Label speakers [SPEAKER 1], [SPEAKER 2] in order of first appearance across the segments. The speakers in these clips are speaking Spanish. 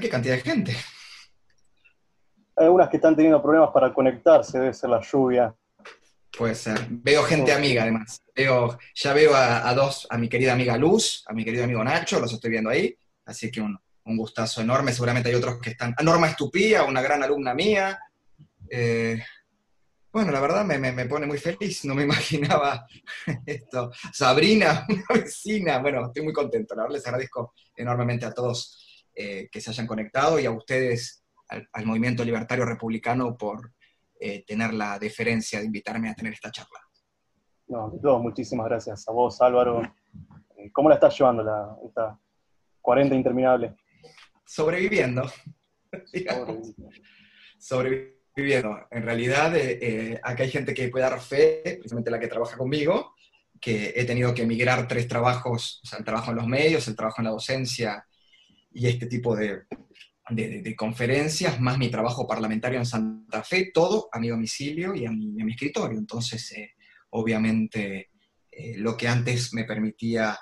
[SPEAKER 1] qué cantidad de gente?
[SPEAKER 2] Hay algunas que están teniendo problemas para conectarse, debe ser la lluvia.
[SPEAKER 1] Puede ser. Veo gente amiga, además. Veo, ya veo a, dos, a mi querida amiga Luz, a mi querido amigo Nacho, los estoy viendo ahí. Así que un, gustazo enorme. Seguramente hay otros que están. Norma Estupía, una gran alumna mía. Eh, bueno, la verdad me, pone muy feliz, no me imaginaba esto. Sabrina, una vecina, bueno, estoy muy contento, la verdad les agradezco enormemente a todos eh, que se hayan conectado y a ustedes, al, Movimiento Libertario Republicano, por eh, tener la deferencia de invitarme a tener esta charla.
[SPEAKER 2] No, de todos, muchísimas gracias a vos, Álvaro. Eh, ¿Cómo la estás llevando la, esta 40 interminable?
[SPEAKER 1] Sobreviviendo. Sobreviviendo viviendo. En realidad, eh, eh, acá hay gente que puede dar fe, precisamente la que trabaja conmigo, que he tenido que emigrar tres trabajos, o sea, el trabajo en los medios, el trabajo en la docencia y este tipo de, de, conferencias, más mi trabajo parlamentario en Santa Fe, todo a mi domicilio y a mi, escritorio. Entonces, eh, obviamente, lo que antes me permitía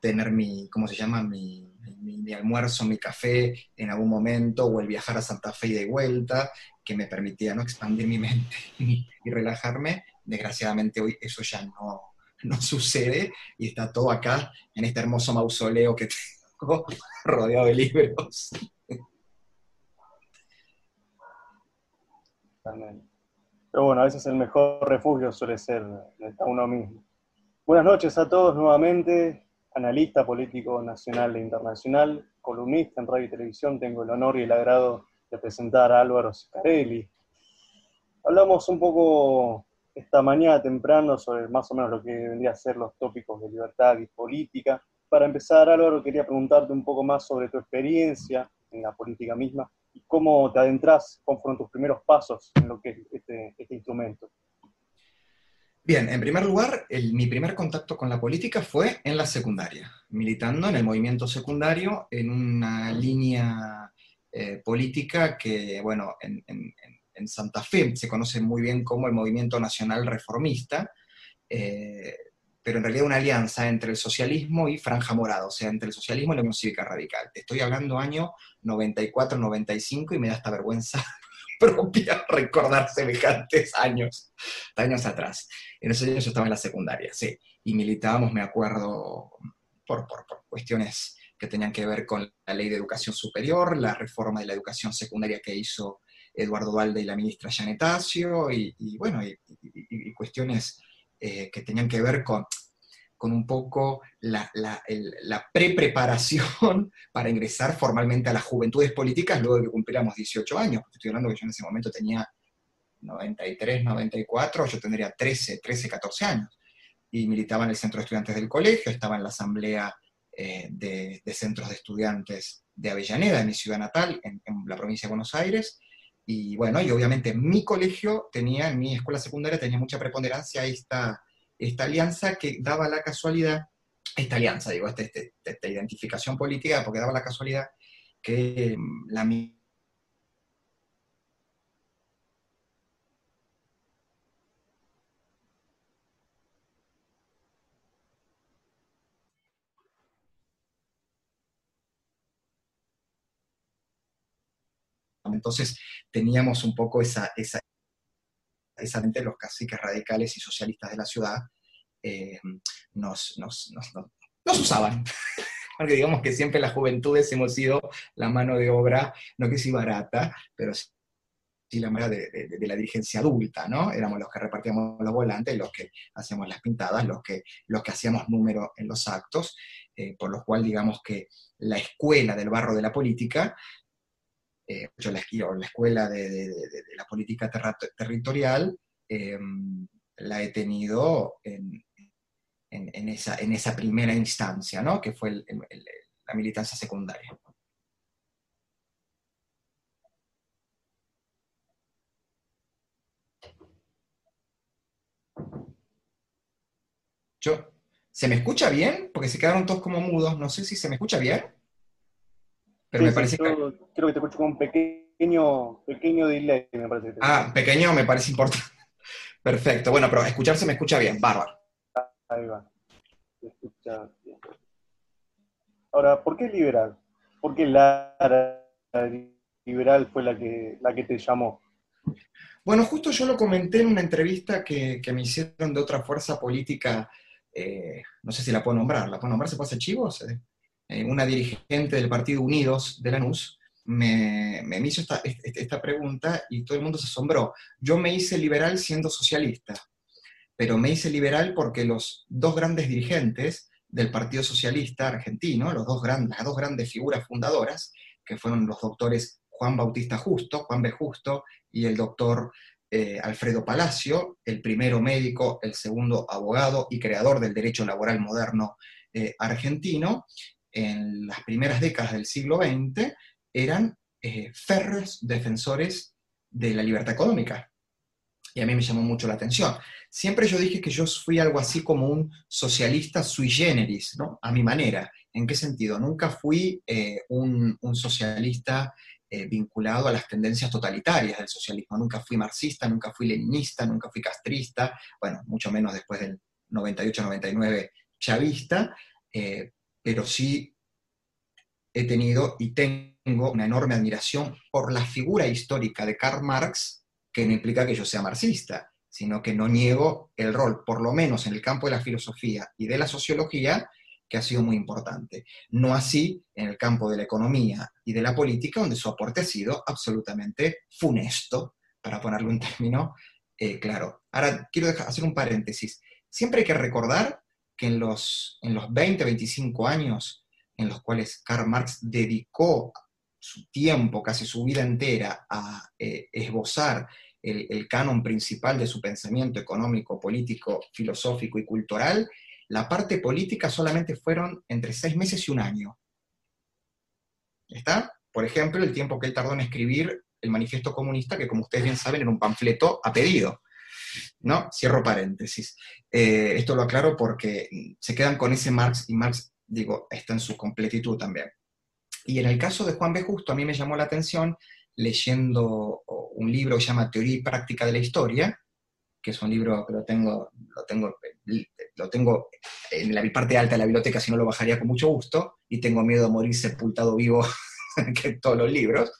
[SPEAKER 1] tener mi, ¿cómo se llama? Mi, mi, almuerzo, mi café en algún momento, o el viajar a Santa Fe y de vuelta, que me permitía ¿no? expandir mi mente y, relajarme. Desgraciadamente hoy eso ya no, no sucede y está todo acá en este hermoso mausoleo que rodeado de libros.
[SPEAKER 2] Pero bueno, a veces el mejor refugio suele ser uno mismo. Buenas noches a todos nuevamente analista político nacional e internacional, columnista en radio y televisión, tengo el honor y el agrado de presentar a Álvaro Scarelli. Hablamos un poco esta mañana temprano sobre más o menos lo que vendría a ser los tópicos de libertad y política. Para empezar, Álvaro, quería preguntarte un poco más sobre tu experiencia en la política misma y cómo te adentras, cómo fueron tus primeros pasos en lo que es este, este instrumento.
[SPEAKER 1] Bien, en primer lugar, mi primer contacto con la política fue en la secundaria, militando en el movimiento secundario en una línea eh, política que, bueno, en, Santa Fe se conoce muy bien como el Movimiento Nacional Reformista, eh, pero en realidad una alianza entre el socialismo y Franja Morada, o sea, entre el socialismo y la Unión Cívica Radical. Te estoy hablando año 94-95 y me da esta vergüenza propia recordar semejantes años, años atrás. En esos años yo estaba en la secundaria, sí, y militábamos, me acuerdo, por, por, cuestiones que tenían que ver con la ley de educación superior, la reforma de la educación secundaria que hizo Eduardo Valde y la ministra Janetacio, y, y bueno, y, cuestiones eh, que tenían que ver con con un poco la, la, la pre-preparación para ingresar formalmente a las juventudes políticas luego de que cumpliéramos 18 años, estoy hablando que yo en ese momento tenía 93, 94, yo tendría 13, 13, 14 años, y militaba en el centro de estudiantes del colegio, estaba en la asamblea eh, de, centros de estudiantes de Avellaneda, en mi ciudad natal, en, en, la provincia de Buenos Aires, y bueno, y obviamente mi colegio tenía, en mi escuela secundaria tenía mucha preponderancia esta esta alianza que daba la casualidad, esta alianza, digo, esta, este, esta, identificación política, porque daba la casualidad que mm, la Entonces teníamos un poco esa, esa, precisamente los caciques radicales y socialistas de la ciudad eh, nos, nos, usaban. Porque digamos que siempre las juventudes hemos sido la mano de obra, no que sí barata, pero sí la mano de, la dirigencia adulta, ¿no? Éramos los que repartíamos los volantes, los que hacíamos las pintadas, los que, los que hacíamos número en los actos, eh, por lo cual digamos que la escuela del barro de la política eh, yo la, la escuela de, la política territorial em, la he tenido en, esa, en esa primera instancia, ¿no? que fue la militancia secundaria. ¿Se me escucha bien? Porque se quedaron todos como mudos. No sé si se me escucha bien.
[SPEAKER 2] Pero me parece que... Creo que te escucho con un pequeño, pequeño delay, me parece.
[SPEAKER 1] ah, pequeño me parece importante. Perfecto. Bueno, pero escucharse me escucha bien. Bárbaro.
[SPEAKER 2] Ahí va. escucha bien. Ahora, ¿por qué liberal? ¿Por qué Lara? liberal fue la que, la que te llamó?
[SPEAKER 1] Bueno, justo yo lo comenté en una entrevista que, me hicieron de otra fuerza política, eh, no sé si la puedo nombrar, ¿la puedo nombrar? ¿Se puede hacer chivos? Eh, eh, una dirigente del Partido Unidos de Lanús me, me hizo esta, esta pregunta y todo el mundo se asombró. Yo me hice liberal siendo socialista, pero me hice liberal porque los dos grandes dirigentes del Partido Socialista Argentino, los dos las dos grandes figuras fundadoras, que fueron los doctores Juan Bautista Justo, Juan B. Justo, y el doctor eh, Alfredo Palacio, el primero médico, el segundo abogado y creador del derecho laboral moderno eh, argentino, en las primeras décadas del siglo XX, eran eh, férreos defensores de la libertad económica. Y a mí me llamó mucho la atención. Siempre yo dije que yo fui algo así como un socialista sui generis, ¿no? A mi manera. ¿En qué sentido? Nunca fui un, un, socialista eh, vinculado a las tendencias totalitarias del socialismo. Nunca fui marxista, nunca fui leninista, nunca fui castrista, bueno, mucho menos después del 98-99 chavista, eh, pero sí he tenido y tengo una enorme admiración por la figura histórica de Karl Marx, que no implica que yo sea marxista, sino que no niego el rol, por lo menos en el campo de la filosofía y de la sociología, que ha sido muy importante. No así en el campo de la economía y de la política, donde su aporte ha sido absolutamente funesto, para ponerlo en término eh, claro. Ahora, quiero hacer un paréntesis. Siempre hay que recordar en los, en los 20, 25 años en los cuales Karl Marx dedicó su tiempo, casi su vida entera, a eh, esbozar el, el, canon principal de su pensamiento económico, político, filosófico y cultural, la parte política solamente fueron entre seis meses y un año. ¿Está? Por ejemplo, el tiempo que él tardó en escribir el manifiesto comunista, que como ustedes bien saben era un panfleto a pedido. ¿No? Cierro paréntesis. Eh, esto lo aclaro porque se quedan con ese Marx y Marx, digo, está en su completitud también. Y en el caso de Juan B. Justo, a mí me llamó la atención leyendo un libro que se llama Teoría y Práctica de la Historia, que es un libro que lo tengo, lo tengo, lo tengo en la parte alta de la biblioteca, si no lo bajaría con mucho gusto, y tengo miedo de morir sepultado vivo que todos los libros.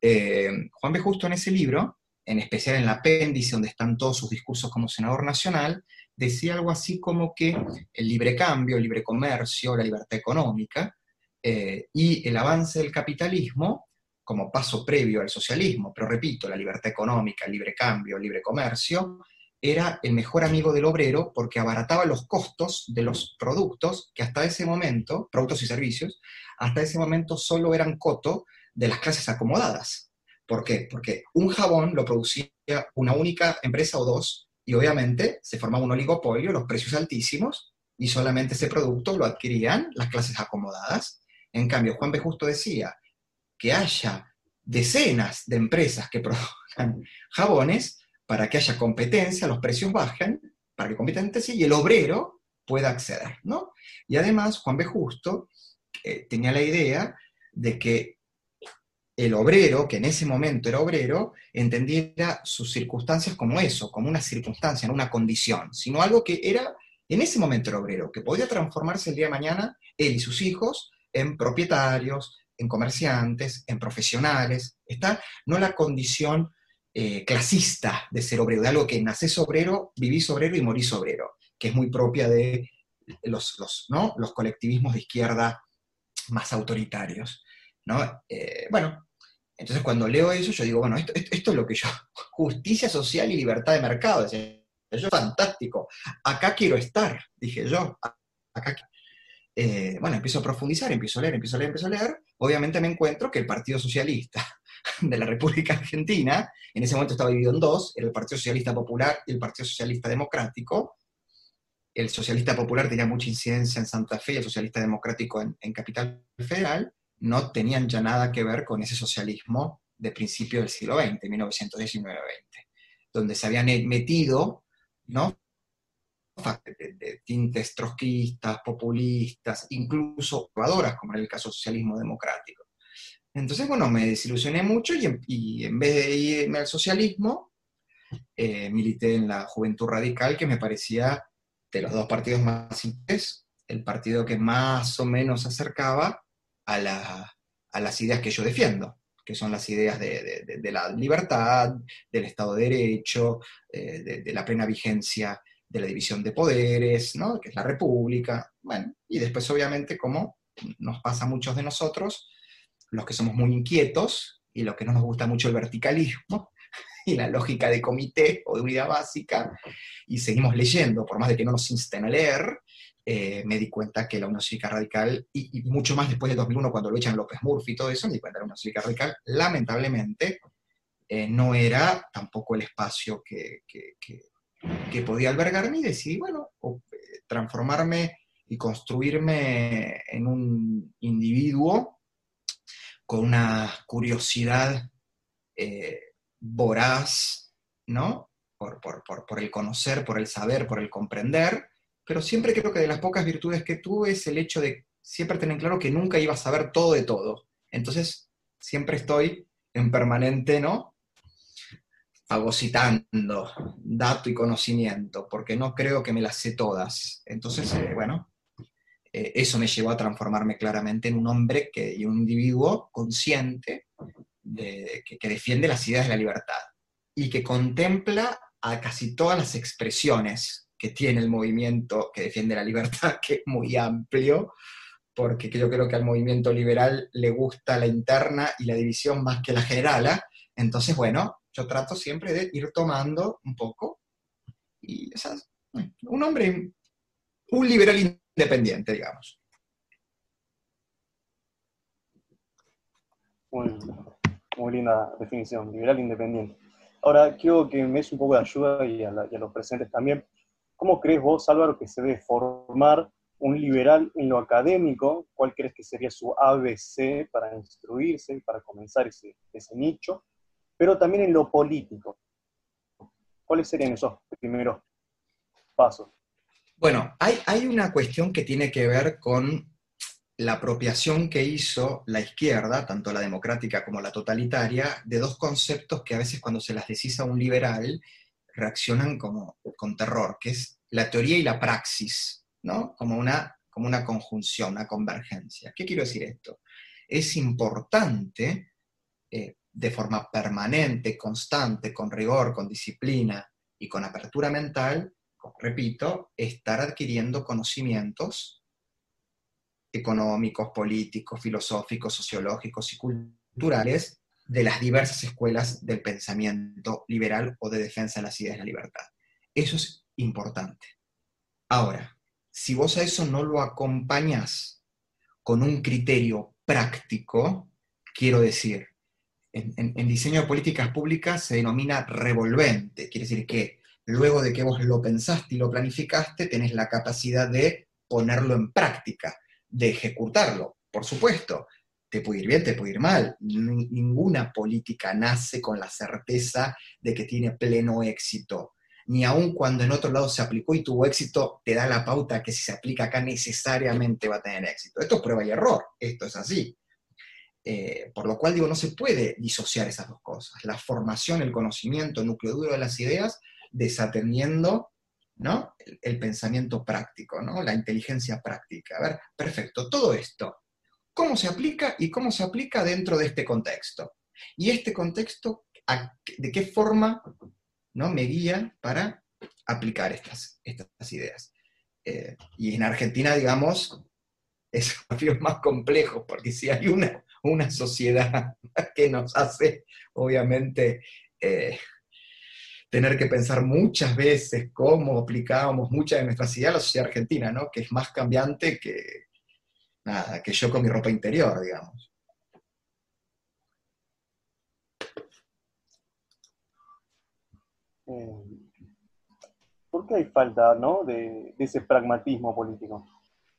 [SPEAKER 1] Eh, Juan B. Justo en ese libro, en especial en el apéndice donde están todos sus discursos como senador nacional, decía algo así como que el libre cambio, el libre comercio, la libertad económica eh, y el avance del capitalismo como paso previo al socialismo, pero repito, la libertad económica, el libre cambio, el libre comercio, era el mejor amigo del obrero porque abarataba los costos de los productos que hasta ese momento, productos y servicios, hasta ese momento solo eran coto de las clases acomodadas. ¿Por qué? Porque un jabón lo producía una única empresa o dos y obviamente se formaba un oligopolio, los precios altísimos y solamente ese producto lo adquirían las clases acomodadas. En cambio, Juan B. Justo decía que haya decenas de empresas que produzcan jabones para que haya competencia, los precios bajen, para que competencia y el obrero pueda acceder, ¿no? Y además, Juan B. Justo eh, tenía la idea de que el obrero, que en ese momento era obrero, entendiera sus circunstancias como eso, como una circunstancia, no una condición, sino algo que era, en ese momento era obrero, que podía transformarse el día de mañana, él y sus hijos, en propietarios, en comerciantes, en profesionales, ¿está? No la condición eh, clasista de ser obrero, de algo que nacés obrero, vivís obrero y morís obrero, que es muy propia de los, los, ¿no? los colectivismos de izquierda más autoritarios. ¿no? Eh, bueno, entonces cuando leo eso yo digo, bueno, esto, esto, es lo que yo, justicia social y libertad de mercado, es yo fantástico, acá quiero estar, dije yo, acá eh, bueno, empiezo a profundizar, empiezo a leer, empiezo a leer, empiezo a leer, obviamente me encuentro que el Partido Socialista de la República Argentina, en ese momento estaba dividido en dos, el Partido Socialista Popular y el Partido Socialista Democrático. El Socialista Popular tenía mucha incidencia en Santa Fe y el Socialista Democrático en, Capital Federal, no tenían ya nada que ver con ese socialismo de principio del siglo XX, 1919-20, donde se habían metido, ¿no? De, tintes trotskistas, populistas, incluso probadoras, como en el caso socialismo democrático. Entonces, bueno, me desilusioné mucho y, en vez de irme al socialismo, eh, milité en la Juventud Radical, que me parecía de los dos partidos más simples, el partido que más o menos acercaba a, las ideas que yo defiendo. que son las ideas de, la libertad, del Estado de Derecho, eh, de, la plena vigencia de la división de poderes, ¿no? que es la república, bueno, y después obviamente como nos pasa a muchos de nosotros, los que somos muy inquietos y los que no nos gusta mucho el verticalismo y la lógica de comité o de unidad básica, y seguimos leyendo, por más de que no nos insten a leer, eh, me di cuenta que la Unión Cívica Radical, y, mucho más después de 2001, cuando lo echan López Murphy y todo eso, me di cuenta que la Unión Cívica Radical, lamentablemente, eh, no era tampoco el espacio que, que, podía albergarme y decidí, bueno, eh, transformarme y construirme en un individuo con una curiosidad voraz, ¿no? Por, por, por, el conocer, por el saber, por el comprender, pero siempre creo que de las pocas virtudes que tuve es el hecho de siempre tener claro que nunca iba a saber todo de todo. Entonces, siempre estoy en permanente, ¿no? Fagocitando dato y conocimiento, porque no creo que me las sé todas. Entonces, eh, bueno, eh, eso me llevó a transformarme claramente en un hombre que, y un individuo consciente de, que, que defiende las ideas de la libertad y que contempla a casi todas las expresiones que tiene el movimiento que defiende la libertad, que es muy amplio, porque yo creo que al movimiento liberal le gusta la interna y la división más que la general. Entonces, bueno, yo trato siempre de ir tomando un poco. Y esas, un hombre, un liberal independiente, digamos.
[SPEAKER 2] Muy, linda definición, liberal independiente. Ahora, quiero que me des un poco de ayuda y a los presentes también ¿Cómo crees vos, Álvaro, que se debe formar un liberal en lo académico? ¿Cuál crees que sería su ABC para instruirse, para comenzar ese, nicho? Pero también en lo político. ¿Cuáles serían esos primeros pasos?
[SPEAKER 1] Bueno, hay, hay una cuestión que tiene que ver con la apropiación que hizo la izquierda, tanto la democrática como la totalitaria, de dos conceptos que a veces cuando se las decís a un liberal reaccionan como con terror, que es la teoría y la praxis, ¿no? Como una, como una conjunción, una convergencia. ¿Qué quiero decir esto? Es importante, eh, de forma permanente, constante, con rigor, con disciplina y con apertura mental, repito, estar adquiriendo conocimientos económicos, políticos, filosóficos, sociológicos y culturales de las diversas escuelas del pensamiento liberal o de defensa de las ideas de la libertad. Eso es importante. Ahora, si vos a eso no lo acompañas con un criterio práctico, quiero decir, en, diseño de políticas públicas se denomina revolvente, quiere decir que luego de que vos lo pensaste y lo planificaste, tenés la capacidad de ponerlo en práctica, de ejecutarlo, por supuesto, te puede ir bien, te puede ir mal. Ninguna política nace con la certeza de que tiene pleno éxito. Ni aun cuando en otro lado se aplicó y tuvo éxito, te da la pauta que si se aplica acá necesariamente va a tener éxito. Esto es prueba y error, esto es así. Eh, por lo cual digo, no se puede disociar esas dos cosas. La formación, el conocimiento, el núcleo duro de las ideas, desatendiendo ¿no? el, el pensamiento práctico, ¿no? la inteligencia práctica. A ver, perfecto, todo esto cómo se aplica y cómo se aplica dentro de este contexto. Y este contexto, ¿de qué forma ¿no? me guía para aplicar estas, estas ideas? Eh, y en Argentina, digamos, es más complejo, porque si hay una, una sociedad que nos hace, obviamente, eh, tener que pensar muchas veces cómo aplicábamos muchas de nuestras ideas, la sociedad argentina, ¿no? que es más cambiante que, nada, que yo con mi ropa interior, digamos.
[SPEAKER 2] Eh, ¿Por qué hay falta ¿no? de, ese pragmatismo político?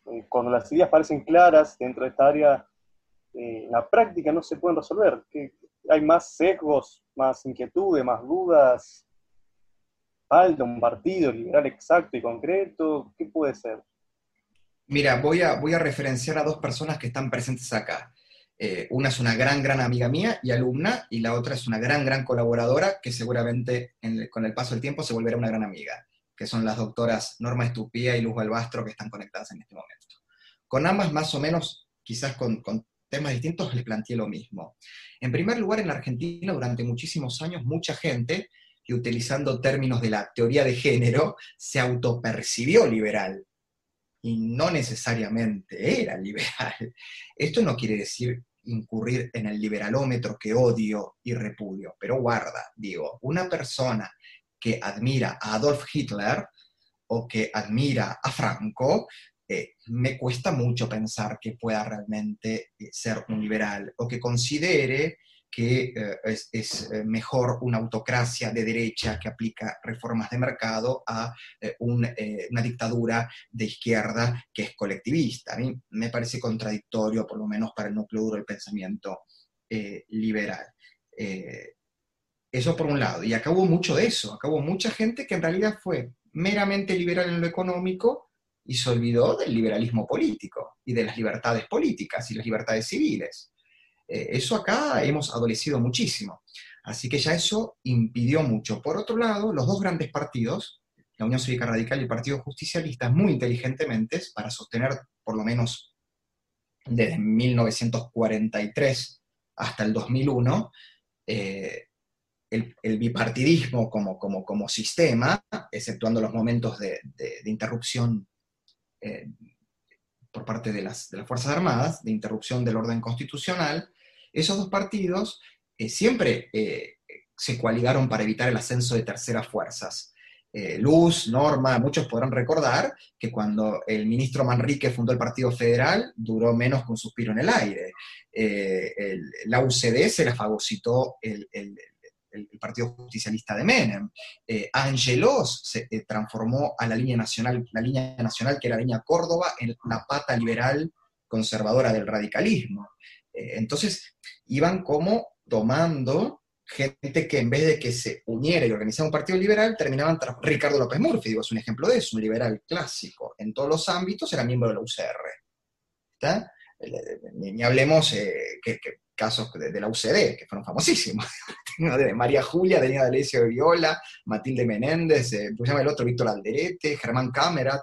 [SPEAKER 2] Eh, cuando las ideas parecen claras dentro de esta área, eh, la práctica no se pueden resolver. hay más sesgos, más inquietudes, más dudas. Falta un partido liberal exacto y concreto. ¿Qué puede ser?
[SPEAKER 1] Mira, voy a, voy a referenciar a dos personas que están presentes acá. Eh, una es una gran, gran amiga mía y alumna, y la otra es una gran, gran colaboradora que seguramente con el paso del tiempo se volverá una gran amiga, que son las doctoras Norma Estupía y Luz Balbastro que están conectadas en este momento. Con ambas, más o menos, quizás con, temas distintos, les planteé lo mismo. En primer lugar, en la Argentina, durante muchísimos años, mucha gente, utilizando términos de la teoría de género, se autopercibió liberal y no necesariamente era liberal. Esto no quiere decir incurrir en el liberalómetro que odio y repudio, pero guarda, digo, una persona que admira a Adolf Hitler o que admira a Franco, eh, me cuesta mucho pensar que pueda realmente eh, ser un liberal o que considere que eh, es, eh, mejor una autocracia de derecha que aplica reformas de mercado a eh, una dictadura de izquierda que es colectivista. A mí me parece contradictorio, por lo menos para el núcleo duro del pensamiento liberal. eso por un lado. Y acabó mucho de eso. Acabó mucha gente que en realidad fue meramente liberal en lo económico y se olvidó del liberalismo político y de las libertades políticas y las libertades civiles. Eh, eso acá hemos adolecido muchísimo. Así que ya eso impidió mucho. Por otro lado, los dos grandes partidos, la Unión Cívica Radical y el Partido Justicialista, muy inteligentemente, para sostener por lo menos desde 1943 hasta el 2001, eh, el, bipartidismo como, como, como, sistema, exceptuando los momentos de, interrupción eh, por parte de las, de las, Fuerzas Armadas, de interrupción del orden constitucional, esos dos partidos eh, siempre eh, se coaligaron para evitar el ascenso de terceras fuerzas. Eh, Luz, Norma, muchos podrán recordar que cuando el ministro Manrique fundó el Partido Federal, duró menos que un suspiro en el aire. la UCD se la fagocitó el, Partido Justicialista de Menem. Angelos se transformó a la línea nacional, la línea nacional que era la línea Córdoba, en la pata liberal conservadora del radicalismo. Eh, entonces, iban como tomando gente que en vez de que se uniera y organizara un partido liberal, terminaban tras Ricardo López Murphy, digo, es un ejemplo de eso, un liberal clásico. En todos los ámbitos era miembro de la UCR. ¿Está? Eh, ni, hablemos eh, casos de, la UCD, que fueron famosísimos. María Julia, Daniela D'Alessio de Viola, Matilde Menéndez, eh, se llama el otro? Víctor Alderete, Germán Cámara,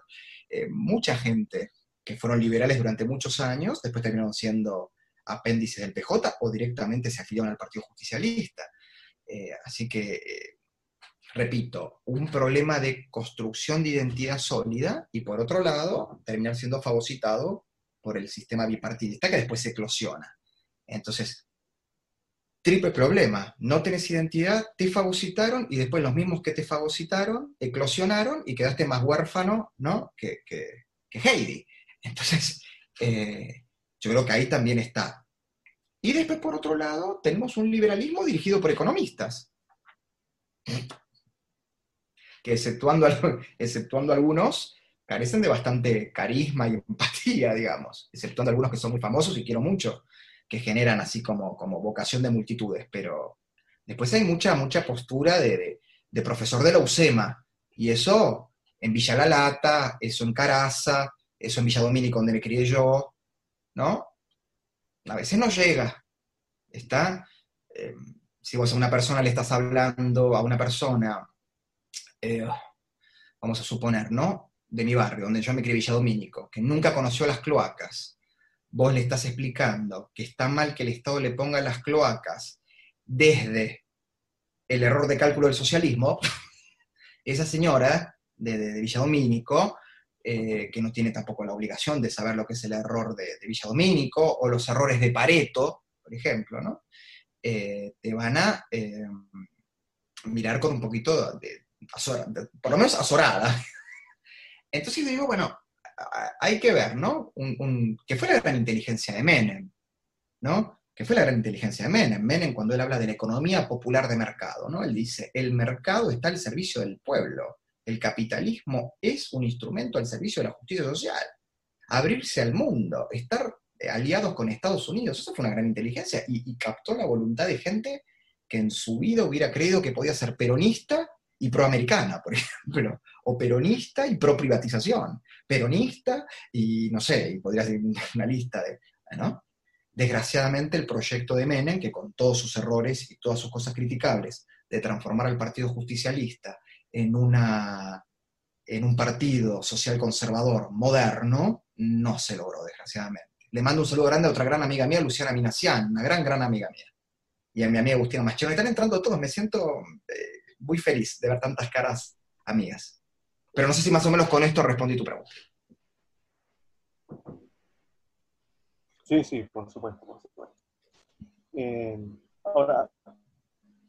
[SPEAKER 1] mucha gente que fueron liberales durante muchos años, después terminaron siendo apéndice del PJ o directamente se afiliaron al Partido Justicialista. Eh, así que, eh, repito, un problema de construcción de identidad sólida y por otro lado, terminar siendo fagocitado por el sistema bipartidista que después se eclosiona. Entonces, triple problema, no tenés identidad, te fagocitaron y después los mismos que te fagocitaron eclosionaron y quedaste más huérfano ¿no? que, que, Heidi. Entonces, eh, yo creo que ahí también está. Y después, por otro lado, tenemos un liberalismo dirigido por economistas, que exceptuando, exceptuando algunos, carecen de bastante carisma y empatía, digamos, exceptuando algunos que son muy famosos y quiero mucho, que generan así como, como vocación de multitudes, pero después hay mucha, mucha postura de, profesor de la UCEMA, y eso en Villa La Lata, eso en Caraza, eso en Villa Domínico, donde me crié yo, ¿no? A veces no llega. Está, eh, si vos a una persona le estás hablando, a una persona, eh, vamos a suponer, ¿no? De mi barrio, donde yo me crié Villa Domínico, que nunca conoció las cloacas, vos le estás explicando que está mal que el Estado le ponga las cloacas desde el error de cálculo del socialismo, esa señora de, de, Villa eh, que no tiene tampoco la obligación de saber lo que es el error de, de Villadomínico o los errores de Pareto, por ejemplo, ¿no? Eh, te van a eh, mirar con un poquito de, por lo menos azorada. Entonces digo, bueno, hay que ver, ¿no? Un, que fue la gran inteligencia de Menem, ¿no? Que fue la gran inteligencia de Menem. Menem cuando él habla de la economía popular de mercado, ¿no? Él dice, el mercado está al servicio del pueblo el capitalismo es un instrumento al servicio de la justicia social. Abrirse al mundo, estar eh, aliados con Estados Unidos, eso fue una gran inteligencia y, captó la voluntad de gente que en su vida hubiera creído que podía ser peronista y proamericana, por ejemplo, o peronista y pro privatización, peronista y no sé, y podría ser una lista de, ¿no? Desgraciadamente el proyecto de Menem, que con todos sus errores y todas sus cosas criticables, de transformar al Partido Justicialista en, una, en un partido social conservador moderno, no se logró, desgraciadamente. Le mando un saludo grande a otra gran amiga mía, Luciana Minacián, una gran, gran amiga mía. Y a mi amiga Agustina Machero. Están entrando todos, me siento eh, muy feliz de ver tantas caras amigas. Pero no sé si más o menos con esto respondí tu pregunta.
[SPEAKER 2] Sí, sí, por supuesto, por supuesto. Eh, ahora,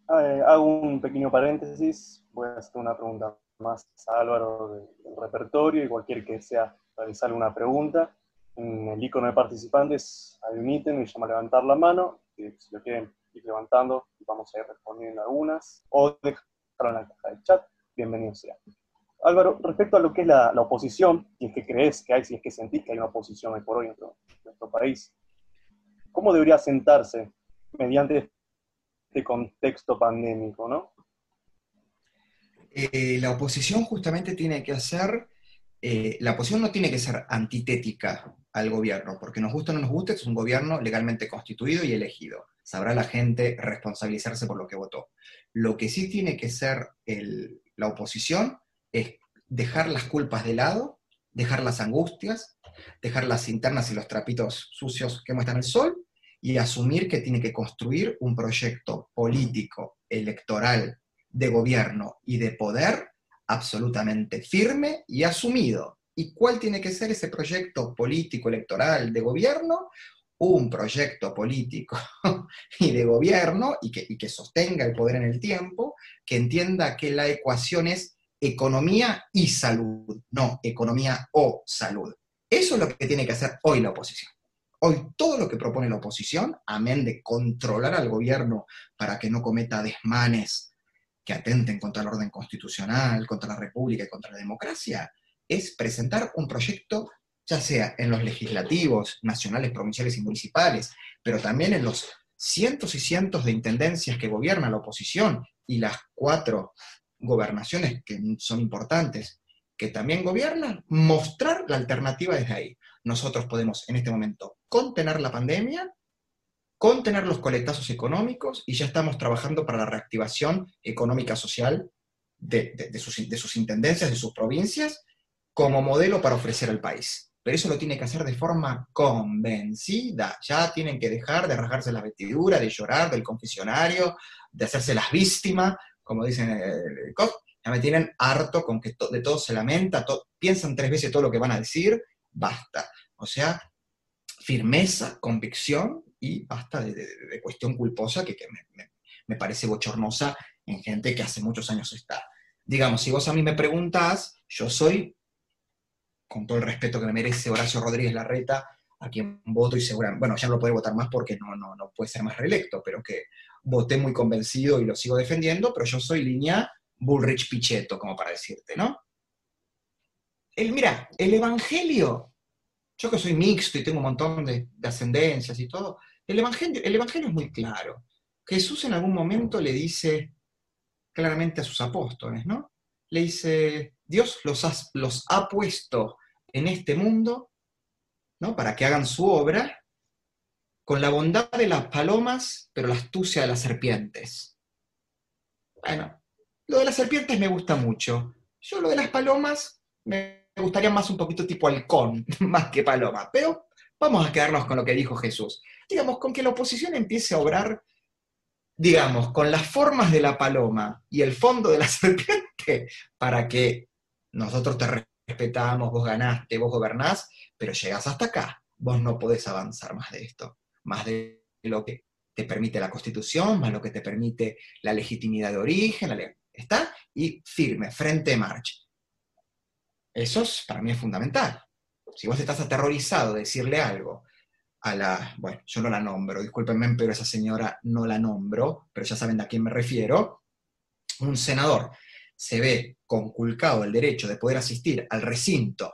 [SPEAKER 2] eh, hago un pequeño paréntesis, voy a hacer una pregunta más a Álvaro del repertorio y cualquier que sea realizar una pregunta. En el icono de participantes hay un ítem que se llama levantar la mano, si lo quieren ir levantando, vamos a ir respondiendo algunas, o dejarlo en la caja de chat, bienvenido sea. Álvaro, respecto a lo que es la, oposición, si es que crees que hay, si es que sentís que hay una oposición hoy por hoy en nuestro, país, ¿cómo debería sentarse mediante este contexto pandémico, no?
[SPEAKER 1] Eh, la oposición justamente tiene que hacer, eh, la oposición no tiene que ser antitética al gobierno, porque nos gusta o no nos gusta, es un gobierno legalmente constituido y elegido. Sabrá la gente responsabilizarse por lo que votó. Lo que sí tiene que ser la oposición es dejar las culpas de lado, dejar las angustias, dejar las internas y los trapitos sucios que muestran el sol y asumir que tiene que construir un proyecto político, electoral, de gobierno y de poder absolutamente firme y asumido. ¿Y cuál tiene que ser ese proyecto político, electoral, de gobierno? Un proyecto político y de gobierno y que, y que sostenga el poder en el tiempo, que entienda que la ecuación es economía y salud, no economía o salud. Eso es lo que tiene que hacer hoy la oposición. Hoy todo lo que propone la oposición, amén de controlar al gobierno para que no cometa desmanes que atenten contra el orden constitucional, contra la república y contra la democracia, es presentar un proyecto, ya sea en los legislativos, nacionales, provinciales y municipales, pero también en los cientos y cientos de intendencias que gobierna la oposición y las cuatro gobernaciones que son importantes, que también gobiernan, mostrar la alternativa desde ahí. Nosotros podemos en este momento contener la pandemia, contener los coletazos económicos y ya estamos trabajando para la reactivación económica social de, sus, de sus intendencias, de sus provincias, como modelo para ofrecer al país. Pero eso lo tiene que hacer de forma convencida. Ya tienen que dejar de rasgarse la vestidura, de llorar del confesionario, de hacerse las víctimas, como dicen el ya me tienen harto con que de todo se lamenta, piensan tres veces todo lo que van a decir, basta. O sea, firmeza, convicción y basta de, cuestión culposa que, me, parece bochornosa en gente que hace muchos años está. Digamos, si vos a mí me preguntás, yo soy, con todo el respeto que me merece Horacio Rodríguez Larreta, a quien voto y seguramente, bueno, ya no lo puede votar más porque no, no, no puede ser más reelecto, pero que voté muy convencido y lo sigo defendiendo, pero yo soy línea Bullrich Pichetto, como para decirte, ¿no? El, mira, el Evangelio, yo que soy mixto y tengo un montón de, ascendencias y todo, el evangelio, el evangelio es muy claro. Jesús en algún momento le dice claramente a sus apóstoles, ¿no? Le dice, Dios los los ha puesto en este mundo, ¿no? Para que hagan su obra, con la bondad de las palomas, pero la astucia de las serpientes. Bueno, lo de las serpientes me gusta mucho. Yo lo de las palomas me gustaría más un poquito tipo halcón, más que paloma. Pero vamos a quedarnos con lo que dijo Jesús. Digamos, con que la oposición empiece a obrar, digamos, con las formas de la paloma y el fondo de la serpiente, para que nosotros te respetamos, vos ganaste, vos gobernás, pero llegas hasta acá. Vos no podés avanzar más de esto más de lo que te permite la Constitución, más lo que te permite la legitimidad de origen, ¿está? Y firme, frente marcha. Eso es, para mí es fundamental. Si vos estás aterrorizado de decirle algo a la, bueno, yo no la nombro, discúlpenme, pero esa señora no la nombro, pero ya saben a quién me refiero, un senador se ve conculcado el derecho de poder asistir al recinto,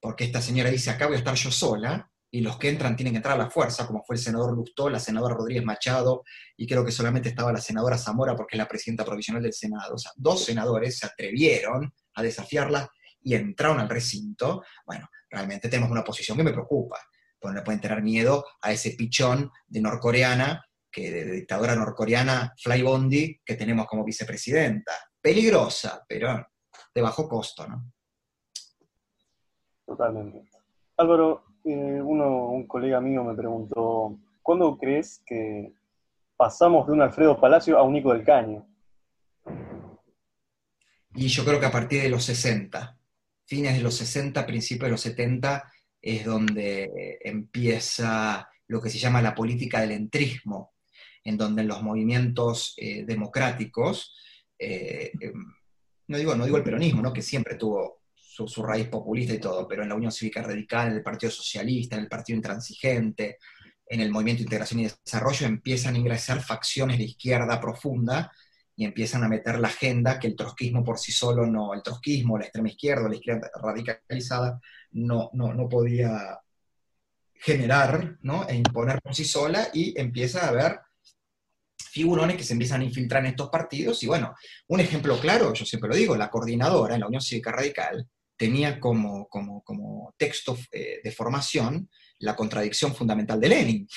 [SPEAKER 1] porque esta señora dice, acá voy a estar yo sola, y los que entran tienen que entrar a la fuerza, como fue el senador Lustó, la senadora Rodríguez Machado, y creo que solamente estaba la senadora Zamora porque es la presidenta provisional del Senado. O sea, dos senadores se atrevieron a desafiarla y entraron al recinto. Bueno, realmente tenemos una posición que me preocupa, porque no pueden tener miedo a ese pichón de norcoreana, que de, dictadora norcoreana, Fly Bondi, que tenemos como vicepresidenta. Peligrosa, pero de bajo costo, ¿no?
[SPEAKER 2] Totalmente. Álvaro, Eh, uno, un colega mío me preguntó, ¿cuándo crees que pasamos de un Alfredo Palacio a un Nico del Caño?
[SPEAKER 1] Y yo creo que a partir de los 60, fines de los 60, principios de los 70, es donde empieza lo que se llama la política del entrismo, en donde los movimientos eh, democráticos, eh, em, no, digo, no digo el peronismo, ¿no? que siempre tuvo su, su, raíz populista y todo, pero en la Unión Cívica Radical, en el Partido Socialista, en el Partido Intransigente, en el Movimiento de Integración y Desarrollo, empiezan a ingresar facciones de izquierda profunda y empiezan a meter la agenda que el trotskismo por sí solo no, el trotskismo, la extrema izquierda, la izquierda radicalizada, no, no, no podía generar ¿no? e imponer por sí sola y empieza a haber figurones que se empiezan a infiltrar en estos partidos. Y bueno, un ejemplo claro, yo siempre lo digo, la coordinadora en la Unión Cívica Radical tenía como, como, como texto eh, de formación la contradicción fundamental de Lenin.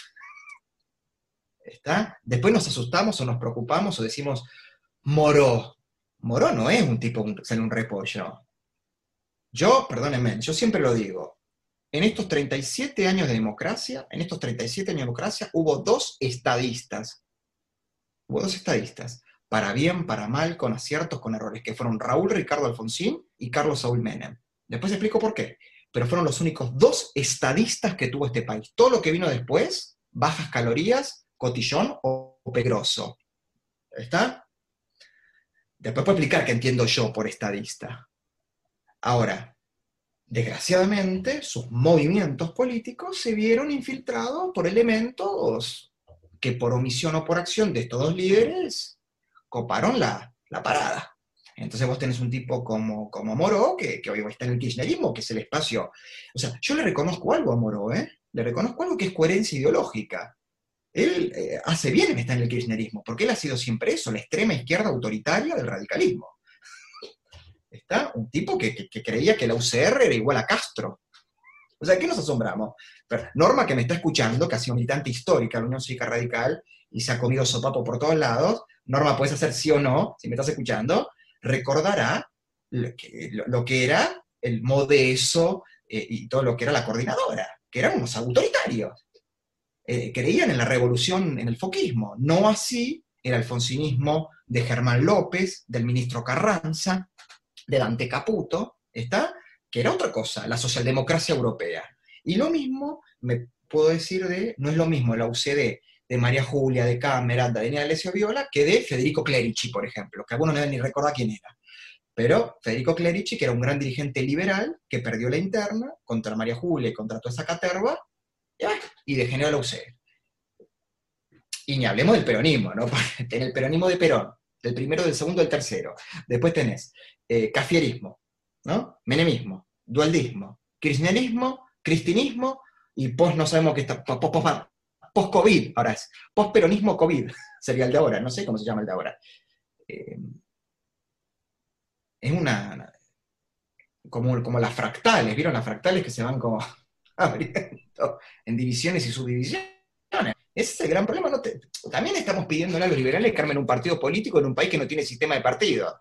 [SPEAKER 1] ¿Está? Después nos asustamos o nos preocupamos o decimos, Moró. Moró no es un tipo que sale un repollo. Yo, perdónenme, yo siempre lo digo, en estos 37 años de democracia, en estos 37 años de democracia, hubo dos estadistas. Hubo dos estadistas, para bien, para mal, con aciertos, con errores, que fueron Raúl Ricardo Alfonsín y Carlos Saúl Menem. Después explico por qué. Pero fueron los únicos dos estadistas que tuvo este país. Todo lo que vino después, bajas calorías, cotillón o pegroso. ¿Está? Después puedo explicar qué entiendo yo por estadista. Ahora, desgraciadamente, sus movimientos políticos se vieron infiltrados por elementos que por omisión o por acción de estos dos líderes coparon la, parada. Entonces vos tenés un tipo como, como Moró, que, que hoy está en el kirchnerismo, que es el espacio. O sea, yo le reconozco algo a Moró, ¿eh? Le reconozco algo que es coherencia ideológica. Él eh, hace bien en estar en el kirchnerismo, porque él ha sido siempre eso, la extrema izquierda autoritaria del radicalismo. Está un tipo que, creía que la UCR era igual a Castro. O sea, ¿qué nos asombramos? Norma, que me está escuchando, que ha sido militante histórica de la Unión Cívica Radical y se ha comido sopapo por todos lados, Norma, puedes hacer sí o no, si me estás escuchando, recordará lo que, era el modeso eh, y todo lo que era la coordinadora, que eran unos autoritarios. Eh, creían en la revolución, en el foquismo. No así el alfonsinismo de Germán López, del ministro Carranza, de Dante Caputo, ¿está? Que era otra cosa, la socialdemocracia europea. Y lo mismo me puedo decir de, no es lo mismo la UCD de María Julia, de Cámara, de Daniela Alessio Viola, que de Federico Clerici, por ejemplo, que algunos no ni recordar quién era. Pero Federico Clerici, que era un gran dirigente liberal, que perdió la interna contra María Julia y contra toda esa caterva, y degeneró la UCD. Y ni hablemos del peronismo, ¿no? En el peronismo de Perón, del primero, del segundo, del tercero. Después tenés eh, cafierismo, ¿no? Menemismo, dualdismo, kirchnerismo, cristinismo y post no sabemos qué está, post-COVID, ahora es, post-peronismo COVID, sería el de ahora, no sé cómo se llama el de ahora. Eh, es una, como, como las fractales, ¿vieron las fractales que se van como abriendo en divisiones y subdivisiones? Ese es el gran problema. también estamos pidiendo a los liberales que armen un partido político en un país que no tiene sistema de partido.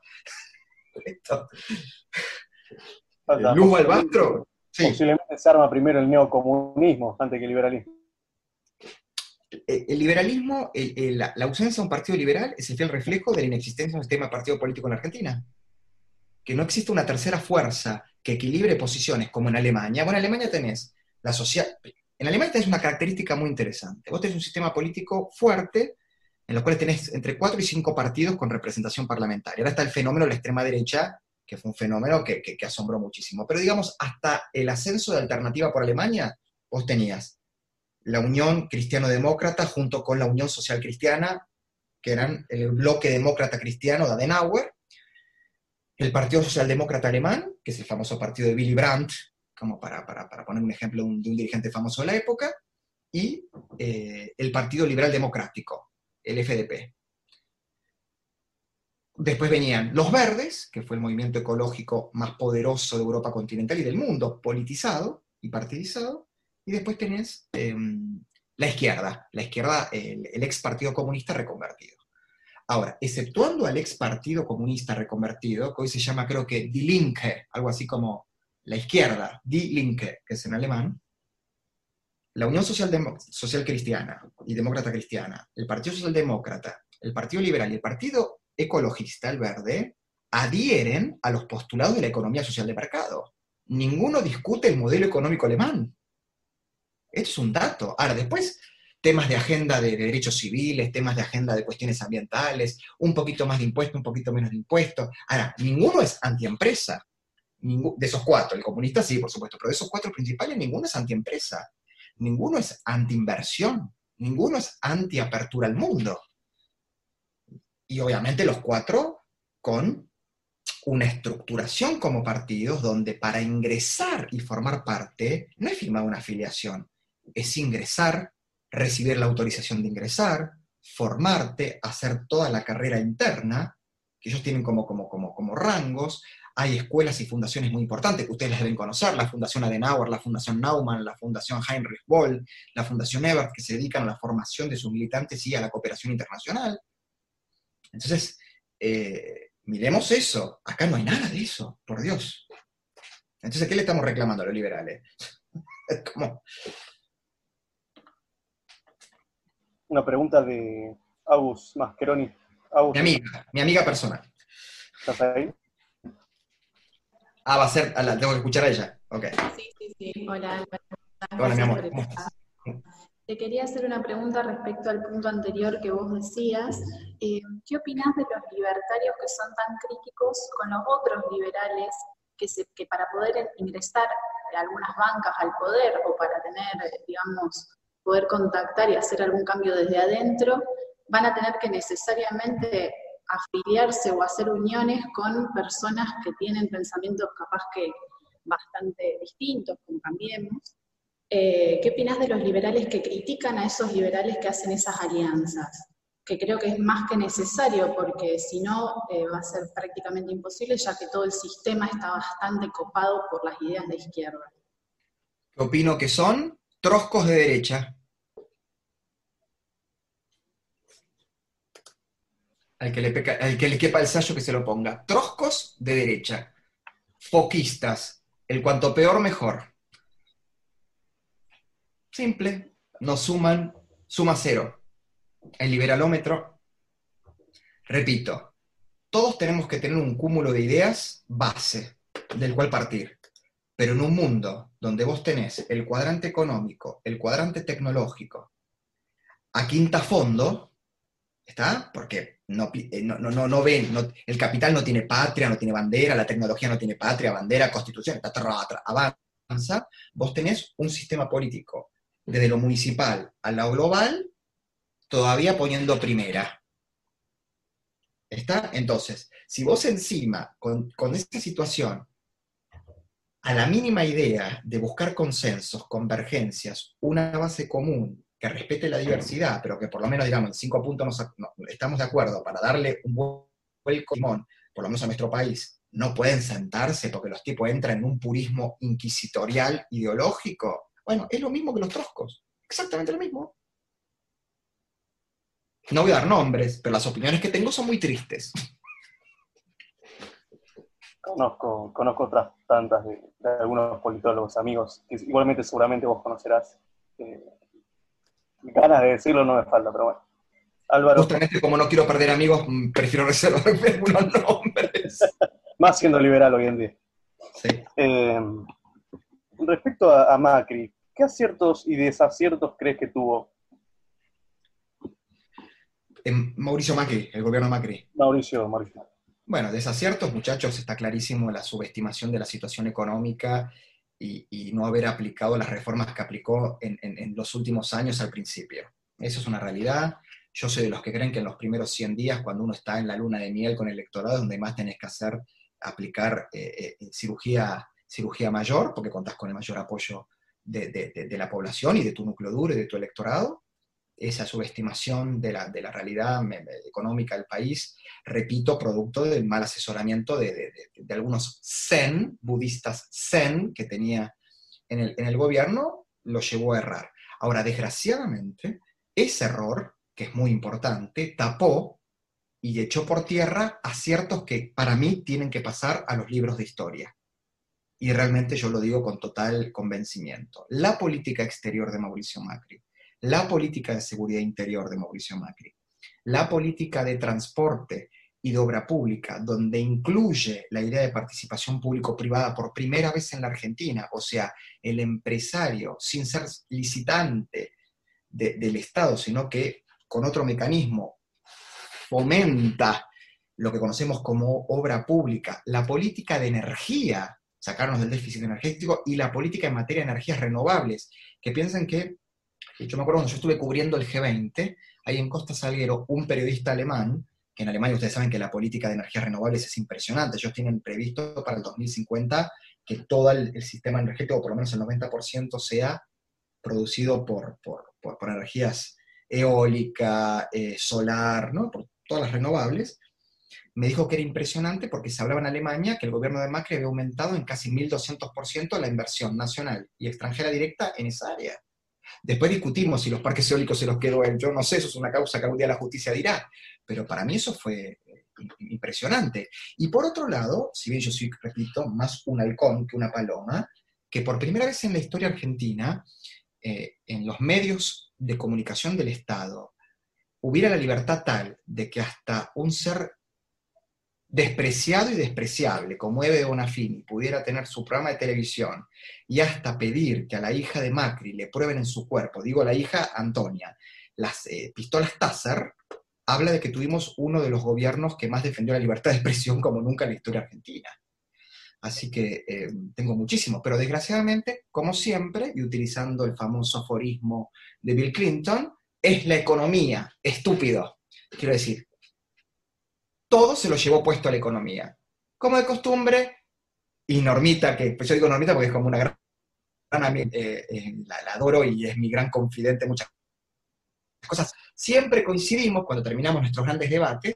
[SPEAKER 2] Lugo Albastro. Sí. Posiblemente se arma primero el neocomunismo antes que el liberalismo.
[SPEAKER 1] El, liberalismo, la, ausencia de un partido liberal es el fiel reflejo de la inexistencia de un sistema de partido político en Argentina. Que no existe una tercera fuerza que equilibre posiciones como en Alemania. Bueno, en Alemania tenés En Alemania tenés una característica muy interesante. Vos tenés un sistema político fuerte, en los cuales tenés entre cuatro y cinco partidos con representación parlamentaria. Ahora está el fenómeno de la extrema derecha, que fue un fenómeno que, asombró muchísimo. Pero digamos, hasta el ascenso de Alternativa por Alemania, vos tenías la Unión Cristiano-Demócrata junto con la Unión Social Cristiana, que eran el bloque demócrata cristiano de Adenauer, el Partido Socialdemócrata Alemán, que es el famoso partido de Willy Brandt, como para, poner un ejemplo de un, dirigente famoso de la época, y eh, el Partido Liberal Democrático, el FDP. Después venían los verdes, que fue el movimiento ecológico más poderoso de Europa continental y del mundo, politizado y partidizado. Y después tenés em, la izquierda, la izquierda, el, ex Partido Comunista reconvertido. Ahora, exceptuando al ex Partido Comunista reconvertido, que hoy se llama creo que Die Linke, algo así como la izquierda, Die Linke, que es en alemán, la Unión Social, Social Cristiana y Demócrata Cristiana, el Partido Socialdemócrata, el Partido Liberal y el Partido Ecologista, el Verde, adhieren a los postulados de la economía social de mercado. Ninguno discute el modelo económico alemán. Esto es un dato. Ahora, después, temas de agenda de, derechos civiles, temas de agenda de cuestiones ambientales, un poquito más de impuestos, un poquito menos de impuestos. Ahora, ninguno es antiempresa. De esos cuatro, el comunista sí, por supuesto, pero de esos cuatro principales, ninguno es antiempresa. Ninguno es antiinversión. Ninguno es antiapertura al mundo. Y obviamente los cuatro con una estructuración como partidos donde para ingresar y formar parte no es firmar una afiliación, es ingresar, recibir la autorización de ingresar, formarte, hacer toda la carrera interna, que ellos tienen como, como, como, como rangos. Hay escuelas y fundaciones muy importantes que ustedes las deben conocer, la Fundación Adenauer, la Fundación Naumann, la Fundación Heinrich Boll, la Fundación Ebert, que se dedican a la formación de sus militantes y a la cooperación internacional. Entonces, eh, miremos eso. Acá no hay nada de eso, por Dios. Entonces, ¿qué le estamos reclamando a los liberales? es como...
[SPEAKER 2] Una pregunta de Agus Mascheroni.
[SPEAKER 1] Mi amiga, mi amiga personal.
[SPEAKER 2] ¿Estás ahí?
[SPEAKER 1] Ah, va a ser, tengo que escuchar a ella. Ok.
[SPEAKER 3] Sí, sí, sí. Hola,
[SPEAKER 1] Hola, mi amor.
[SPEAKER 3] Te quería hacer una pregunta respecto al punto anterior que vos decías. Eh, ¿Qué opinás de los libertarios que son tan críticos con los otros liberales que, que para poder ingresar de algunas bancas al poder o para tener, digamos, poder contactar y hacer algún cambio desde adentro, van a tener que necesariamente afiliarse o hacer uniones con personas que tienen pensamientos capaz que bastante distintos, como Cambiemos, eh, ¿Qué opinas de los liberales que critican a esos liberales que hacen esas alianzas? Que creo que es más que necesario porque si no eh, va a ser prácticamente imposible ya que todo el sistema está bastante copado por las ideas de izquierda.
[SPEAKER 1] ¿Qué opino que son? Troscos de derecha. Al que, le al que le quepa el sallo que se lo ponga. Troscos de derecha. Foquistas. El cuanto peor, mejor. Simple. Nos suman, suma cero. El liberalómetro, repito, todos tenemos que tener un cúmulo de ideas base del cual partir. Pero en un mundo donde vos tenés el cuadrante económico, el cuadrante tecnológico, a quinta fondo, ¿está? Porque no, eh, no, no, no ven, el capital no tiene patria, no tiene bandera, la tecnología no tiene patria, bandera, constitución, avanza, vos tenés un sistema político desde lo municipal a lo global, todavía poniendo primera. ¿Está? Entonces, si vos encima, con, con esta situación, a la mínima idea de buscar consensos, convergencias, una base común que respete la diversidad, pero que por lo menos, digamos, en cinco puntos estamos de acuerdo para darle un buen timón, por lo menos a nuestro país, no pueden sentarse porque los tipos entran en un purismo inquisitorial ideológico. Bueno, es lo mismo que los troscos, exactamente lo mismo. No voy a dar nombres, pero las opiniones que tengo son muy tristes.
[SPEAKER 2] Conozco, conozco otras tantas de, algunos politólogos amigos, que igualmente seguramente vos conocerás. Eh, ganas de decirlo no me falta, pero bueno.
[SPEAKER 1] Álvaro. Justamente como no quiero perder amigos, prefiero reservarme unos nombres.
[SPEAKER 2] Más siendo liberal hoy en día. Sí. Eh, respecto a, Macri, ¿qué aciertos y desaciertos crees que tuvo?
[SPEAKER 1] Mauricio Macri, el gobierno Macri.
[SPEAKER 2] Mauricio, Mauricio.
[SPEAKER 1] Bueno, desaciertos, muchachos, está clarísimo la subestimación de la situación económica y, no haber aplicado las reformas que aplicó en, en, los últimos años al principio. Eso es una realidad. Yo soy de los que creen que en los primeros 100 días, cuando uno está en la luna de miel con el electorado, donde más tenés que hacer, aplicar eh, eh, cirugía cirugía mayor, porque contás con el mayor apoyo de, la población y de tu núcleo duro y de tu electorado, esa subestimación de la, realidad económica del país, repito, producto del mal asesoramiento de, algunos zen, budistas zen, que tenía en el, en el gobierno, lo llevó a errar. Ahora, desgraciadamente, ese error, que es muy importante, tapó y echó por tierra aciertos que para mí tienen que pasar a los libros de historia y realmente yo lo digo con total convencimiento. La política exterior de Mauricio Macri, la política de seguridad interior de Mauricio Macri, la política de transporte y de obra pública, donde incluye la idea de participación público-privada por primera vez en la Argentina, o sea, el empresario, sin ser licitante del Estado, sino que con otro mecanismo fomenta lo que conocemos como obra pública, la política de energía, sacarnos del déficit energético, y la política en materia de energías renovables, que piensan que, yo me acuerdo cuando yo estuve cubriendo el G20, ahí en Costa Salguero, un periodista alemán, que en Alemania ustedes saben que la política de energías renovables es impresionante, ellos tienen previsto para el 2050 que todo el, sistema energético, por lo menos el 90%, sea producido por, energías eólica, eh, solar, ¿no? por todas las renovables, me dijo que era impresionante porque se hablaba en Alemania que el gobierno de Macri había aumentado en casi 1.200% la inversión nacional y extranjera directa en esa área. Después discutimos si los parques eólicos se los quedó él. Yo no sé, eso es una causa que algún día la justicia dirá. Pero para mí eso fue eh, impresionante. Y por otro lado, si bien yo soy, repito, más un halcón que una paloma, que por primera vez en la historia argentina, eh, en los medios de comunicación del Estado, hubiera la libertad tal de que hasta un ser despreciado y despreciable, como Eve Bonafini, pudiera tener su programa de televisión y hasta pedir que a la hija de Macri le prueben en su cuerpo, digo la hija Antonia, las eh, pistolas Taser, habla de que tuvimos uno de los gobiernos que más defendió la libertad de expresión como nunca en la historia argentina. Así que eh, tengo muchísimo, pero desgraciadamente, como siempre, y utilizando el famoso aforismo de Bill Clinton, es la economía, estúpido. Quiero decir, todo se lo llevó puesto a la economía. Como de costumbre, y Normita, que pues yo digo Normita porque es como una gran, eh, eh, la, adoro y es mi gran confidente en muchas cosas. Siempre coincidimos cuando terminamos nuestros grandes debates.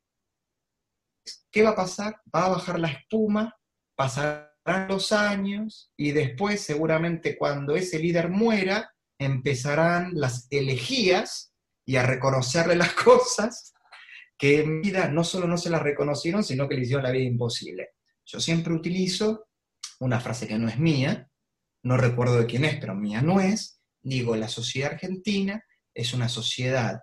[SPEAKER 1] ¿Qué va a pasar? Va a bajar la espuma, pasarán los años y después seguramente cuando ese líder muera empezarán las elegías y a reconocerle las cosas que en vida no solo no se las reconocieron, sino que le hicieron la vida imposible. Yo siempre utilizo una frase que no es mía, no recuerdo de quién es, pero mía no es, digo, la sociedad argentina es una sociedad,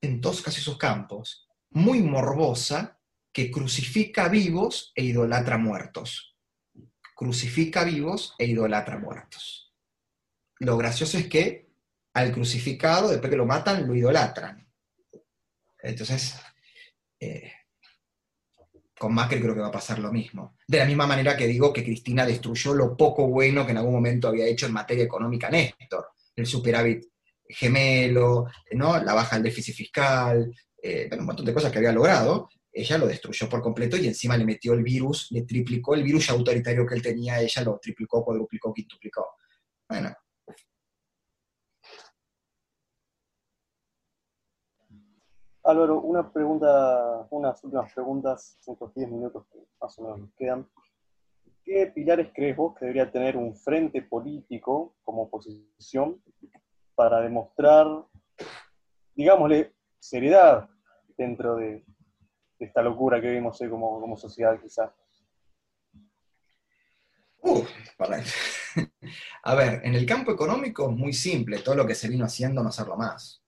[SPEAKER 1] en todos casi sus campos, muy morbosa, que crucifica vivos e idolatra muertos. Crucifica vivos e idolatra muertos. Lo gracioso es que al crucificado, después que lo matan, lo idolatran. Entonces, eh, con Macri creo que va a pasar lo mismo. De la misma manera que digo que Cristina destruyó lo poco bueno que en algún momento había hecho en materia económica Néstor, el superávit gemelo, ¿no? la baja del déficit fiscal, eh, un montón de cosas que había logrado, ella lo destruyó por completo y encima le metió el virus, le triplicó el virus autoritario que él tenía, ella lo triplicó, cuadruplicó, quintuplicó. Bueno,
[SPEAKER 2] Álvaro, una pregunta, unas últimas preguntas, estos 10 minutos que más o menos nos quedan. ¿Qué pilares crees vos que debería tener un frente político como oposición para demostrar, digámosle, seriedad dentro de, esta locura que vivimos hoy como, sociedad quizás?
[SPEAKER 1] a ver, en el campo económico muy simple, todo lo que se vino haciendo no hacerlo más.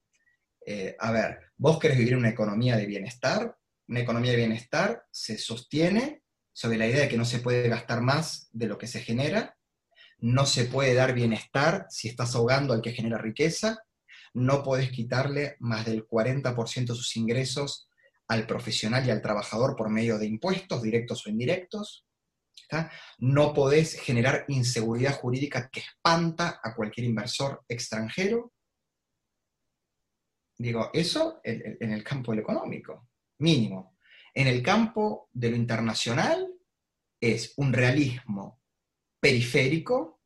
[SPEAKER 1] Eh, a ver, vos querés vivir una economía de bienestar, una economía de bienestar se sostiene sobre la idea de que no se puede gastar más de lo que se genera, no se puede dar bienestar si estás ahogando al que genera riqueza, no podés quitarle más del 40% de sus ingresos al profesional y al trabajador por medio de impuestos, directos o indirectos. No podés generar inseguridad jurídica que espanta a cualquier inversor extranjero. Digo, eso en, el campo del económico, mínimo. En el campo de lo internacional es un realismo periférico,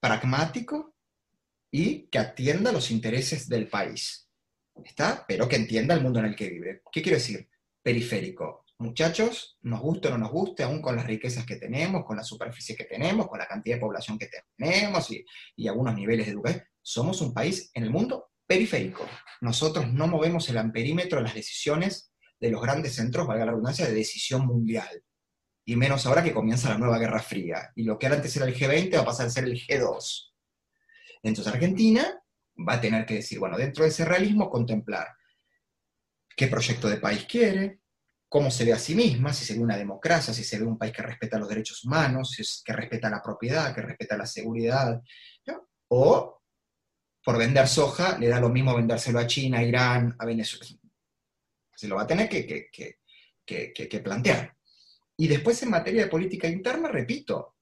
[SPEAKER 1] pragmático y que atienda los intereses del país. ¿Está? Pero que entienda el mundo en el que vive. ¿Qué quiero decir? Periférico. Muchachos, nos guste o no nos guste, aún con las riquezas que tenemos, con la superficie que tenemos, con la cantidad de población que tenemos y, y algunos niveles de educación, somos un país en el mundo periférico. Nosotros no movemos el amperímetro de las decisiones de los grandes centros, valga la redundancia, de decisión mundial. y menos ahora que comienza la nueva Guerra Fría. Y lo que antes era el G20 va a pasar a ser el G2. Entonces Argentina va a tener que decir, bueno, dentro de ese realismo contemplar qué proyecto de país quiere, cómo se ve a sí misma, si se ve una democracia, si se ve un país que respeta los derechos humanos, que respeta la propiedad, que respeta la seguridad, o por vender soja le da lo mismo vendérselo a China, a Irán, a Venezuela. Se lo va a tener que, que plantear. Y después en materia de política interna, repito,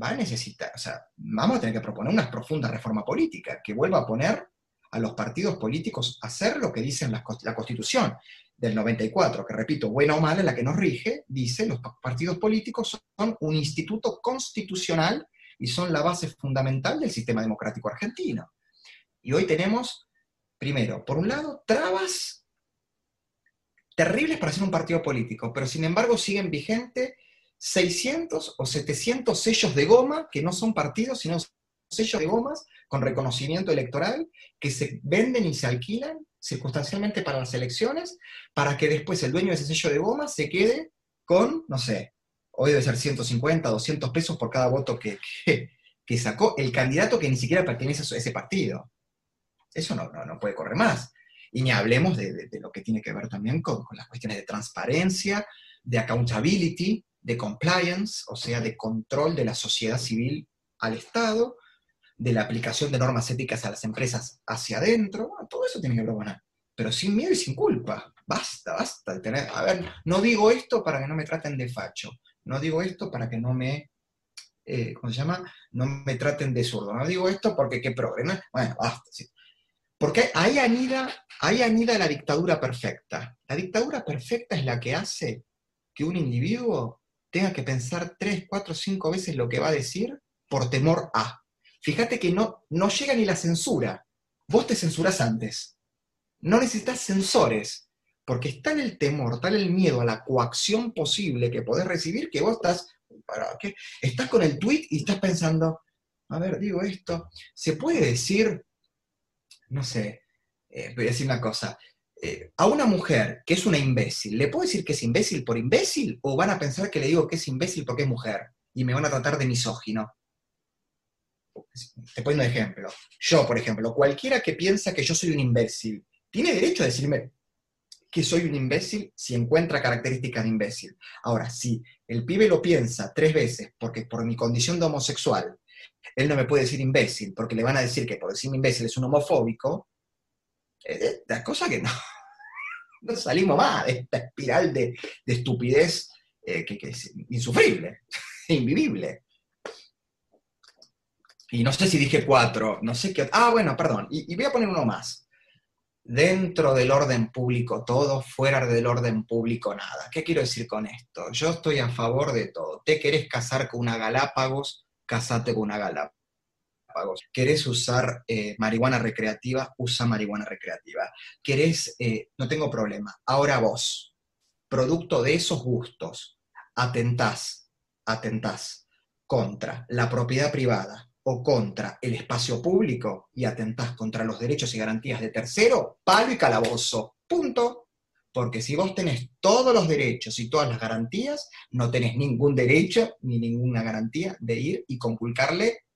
[SPEAKER 1] va a necesitar, o sea, vamos a tener que proponer una profunda reforma política que vuelva a poner a los partidos políticos a hacer lo que dice la, la Constitución del 94, que repito, buena o mala, la que nos rige, dice los partidos políticos son un instituto constitucional y son la base fundamental del sistema democrático argentino. Y hoy tenemos, primero, por un lado, trabas terribles para ser un partido político, pero sin embargo siguen vigentes 600 o 700 sellos de goma, que no son partidos, sino sellos de gomas con reconocimiento electoral, que se venden y se alquilan circunstancialmente para las elecciones, para que después el dueño de ese sello de goma se quede con, no sé, hoy debe ser 150, 200 pesos por cada voto que, que, sacó el candidato que ni siquiera pertenece a ese partido. Eso no, no, puede correr más. Y ni hablemos de, lo que tiene que ver también con, con las cuestiones de transparencia, de accountability, de compliance, o sea, de control de la sociedad civil al Estado, de la aplicación de normas éticas a las empresas hacia adentro, todo eso tiene que proponer, pero sin miedo y sin culpa. Basta, basta de tener, a ver, no digo esto para que no me traten de facho, no digo esto para que no me, eh, ¿cómo se llama? No me traten de zurdo, no digo esto porque qué problema, bueno, basta, sí. Porque ahí anida, anida la dictadura perfecta. La dictadura perfecta es la que hace que un individuo tenga que pensar tres, cuatro, cinco veces lo que va a decir por temor a. Fíjate que no, no llega ni la censura. Vos te censurás antes. No necesitas censores, porque está en el temor, en el miedo a la coacción posible que podés recibir, que vos estás, ¿para qué? estás con el tweet y estás pensando, a ver, digo esto, se puede decir, no sé, eh, voy a decir una cosa, eh, a una mujer que es una imbécil, ¿le puedo decir que es imbécil por imbécil? ¿O van a pensar que le digo que es imbécil porque es mujer? Y me van a tratar de misógino. Te pongo un ejemplo. Yo, por ejemplo, cualquiera que piensa que yo soy un imbécil, tiene derecho a decirme que soy un imbécil si encuentra características de imbécil. Ahora, si el pibe lo piensa tres veces porque por mi condición de homosexual, él no me puede decir imbécil porque le van a decir que por decirme imbécil es un homofóbico, eh, la cosa que no, no salimos más de esta espiral de, estupidez eh, que, es insufrible, invivible. Y no sé si dije cuatro, no sé qué. Ah, bueno, perdón. Y, y, voy a poner uno más. Dentro del orden público todo, fuera del orden público nada. ¿Qué quiero decir con esto? Yo estoy a favor de todo. ¿Te querés casar con una Galápagos? Casate con una Galápagos. ¿Querés usar eh, marihuana recreativa? Usa marihuana recreativa. ¿Querés? Eh, no tengo problema. Ahora vos, producto de esos gustos, atentás, atentás contra la propiedad privada o contra el espacio público y atentás contra los derechos y garantías de tercero, palo y calabozo. Punto. Porque si vos tenés todos los derechos y todas las garantías, no tenés ningún derecho ni ninguna garantía de ir y conculcarle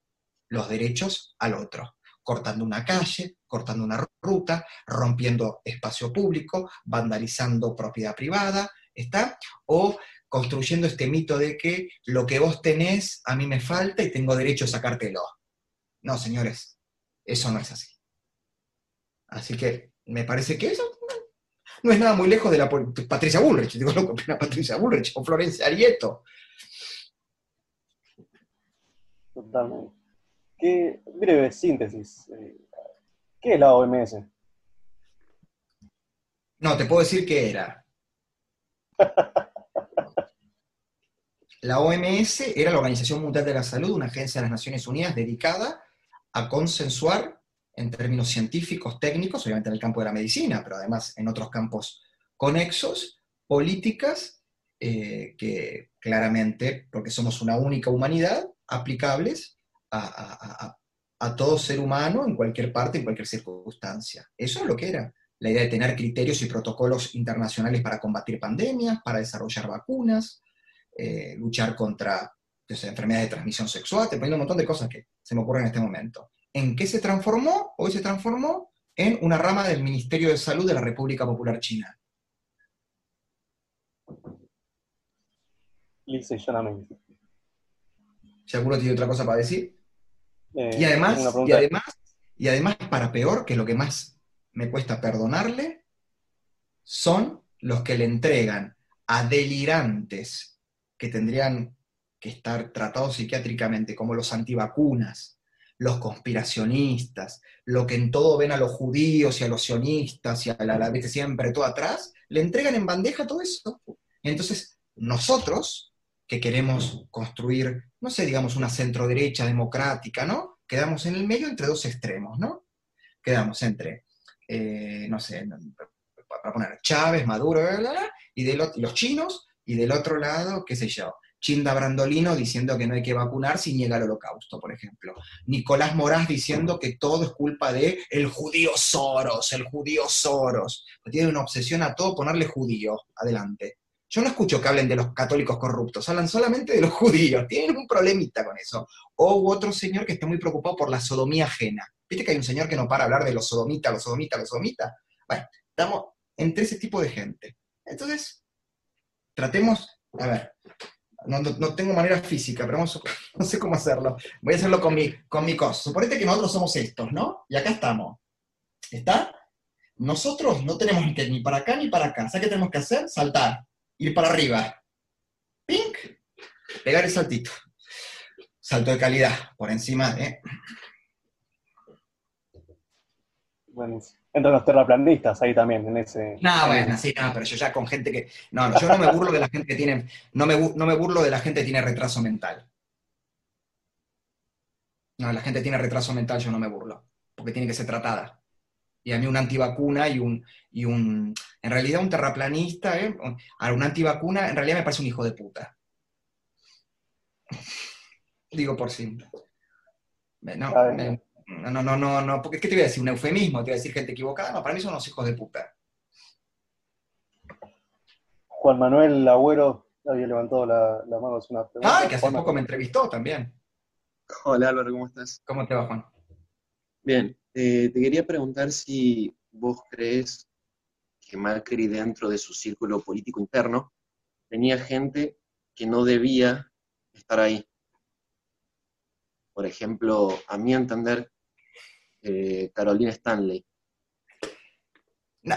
[SPEAKER 1] los derechos al otro, cortando una calle, cortando una ruta, rompiendo espacio público, vandalizando propiedad privada, ¿está? O construyendo este mito de que lo que vos tenés a mí me falta y tengo derecho a sacártelo. No, señores, eso no es así. Así que me parece que eso no es nada muy lejos de la Patricia Bullrich, digo lo que Patricia Bullrich o Florencia Arieto.
[SPEAKER 2] Totalmente. Qué breve síntesis. Eh, ¿Qué es la OMS?
[SPEAKER 1] No, te puedo decir qué era. La OMS era la Organización Mundial de la Salud, una agencia de las Naciones Unidas dedicada a consensuar en términos científicos, técnicos, obviamente en el campo de la medicina, pero además en otros campos conexos, políticas eh, que claramente, porque somos una única humanidad, aplicables a, todo ser humano en cualquier parte, en cualquier circunstancia. Eso es lo que era. La idea de tener criterios y protocolos internacionales para combatir pandemias, para desarrollar vacunas, eh, luchar contra enfermedades de transmisión sexual, te poniendo un montón de cosas que se me ocurren en este momento. ¿En qué se transformó? Hoy se transformó en una rama del Ministerio de Salud de la República Popular China.
[SPEAKER 2] Lisa y
[SPEAKER 1] ¿Seguro tiene otra cosa para decir? Eh, y, además, y, además, y además, para peor, que lo que más me cuesta perdonarle, son los que le entregan a delirantes que tendrían que estar tratados psiquiátricamente, como los antivacunas, los conspiracionistas, lo que en todo ven a los judíos y a los sionistas y a la, la siempre todo atrás, le entregan en bandeja todo eso. Entonces, nosotros, que queremos construir, no sé, digamos, una centro-derecha democrática, ¿no? Quedamos en el medio entre dos extremos, ¿no? Quedamos entre, eh, no sé, para poner Chávez, Maduro, y de los chinos, y del otro lado, qué sé yo, Chinda Brandolino diciendo que no hay que vacunar si niega el holocausto, por ejemplo. Nicolás Morás diciendo que todo es culpa de el judío Soros, el judío Soros. Tiene una obsesión a todo ponerle judío adelante. Yo no escucho que hablen de los católicos corruptos, hablan solamente de los judíos, tienen un problemita con eso. O otro señor que está muy preocupado por la sodomía ajena. ¿Viste que hay un señor que no para hablar de los sodomitas, los sodomitas, los sodomitas? Bueno, estamos entre ese tipo de gente. Entonces, tratemos, a ver, no, tengo manera física, pero no sé cómo hacerlo. Voy a hacerlo con mi, con mi cosa. Suponete que nosotros somos estos, ¿no? Y acá estamos. ¿Está? Nosotros no tenemos que ni para acá ni para acá. ¿Sabes qué tenemos que hacer? Saltar. Ir para arriba. Pink. Pegar el saltito. Salto de calidad. Por encima de...
[SPEAKER 2] Buenísimo. Entran los terraplanistas ahí también, en ese...
[SPEAKER 1] No, bueno, sí, no, pero yo ya con gente que... No, yo no me burlo de la gente que tiene... No me, no me burlo de la gente que tiene retraso mental. No, la gente tiene retraso mental, yo no me burlo, porque tiene que ser tratada. Y a mí una antivacuna y un... Y un en realidad un terraplanista, ¿eh? A una antivacuna, en realidad me parece un hijo de puta. Digo por sí. No, no, no, no, no, porque ¿qué te voy a decir? ¿Un eufemismo? ¿Te voy a decir gente equivocada? No, para mí son unos hijos de puta.
[SPEAKER 2] Juan Manuel Agüero había levantado la, mano hace una
[SPEAKER 1] pregunta. Ah, que hace poco me entrevistó también.
[SPEAKER 4] Hola Álvaro, ¿cómo estás?
[SPEAKER 1] ¿Cómo te va, Juan?
[SPEAKER 4] Bien, eh, te quería preguntar si vos crees que Macri dentro de su círculo político interno tenía gente que no debía estar ahí. Por ejemplo, a mi entender, eh, Carolina Stanley.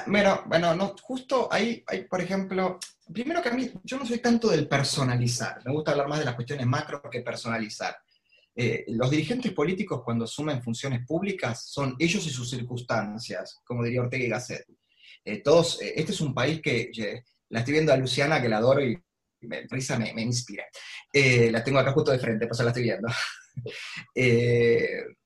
[SPEAKER 1] bueno, no, justo ahí, hay, por ejemplo, primero que a mí, yo no soy tanto del personalizar, me gusta hablar más de las cuestiones macro que personalizar. Eh, los dirigentes políticos cuando asumen funciones públicas son ellos y sus circunstancias, como diría Ortega y Gasset. Eh, todos, este es un país que, la estoy viendo a Luciana, que la adoro y me, risa me, inspira. la tengo acá justo de frente, pues la estoy viendo.